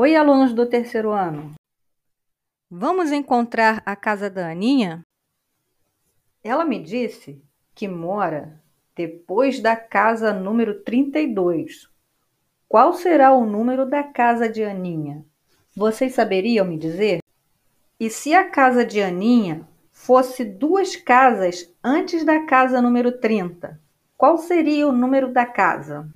Oi, alunos do terceiro ano. Vamos encontrar a casa da Aninha? Ela me disse que mora depois da casa número 32. Qual será o número da casa de Aninha? Vocês saberiam me dizer? E se a casa de Aninha fosse duas casas antes da casa número 30, qual seria o número da casa?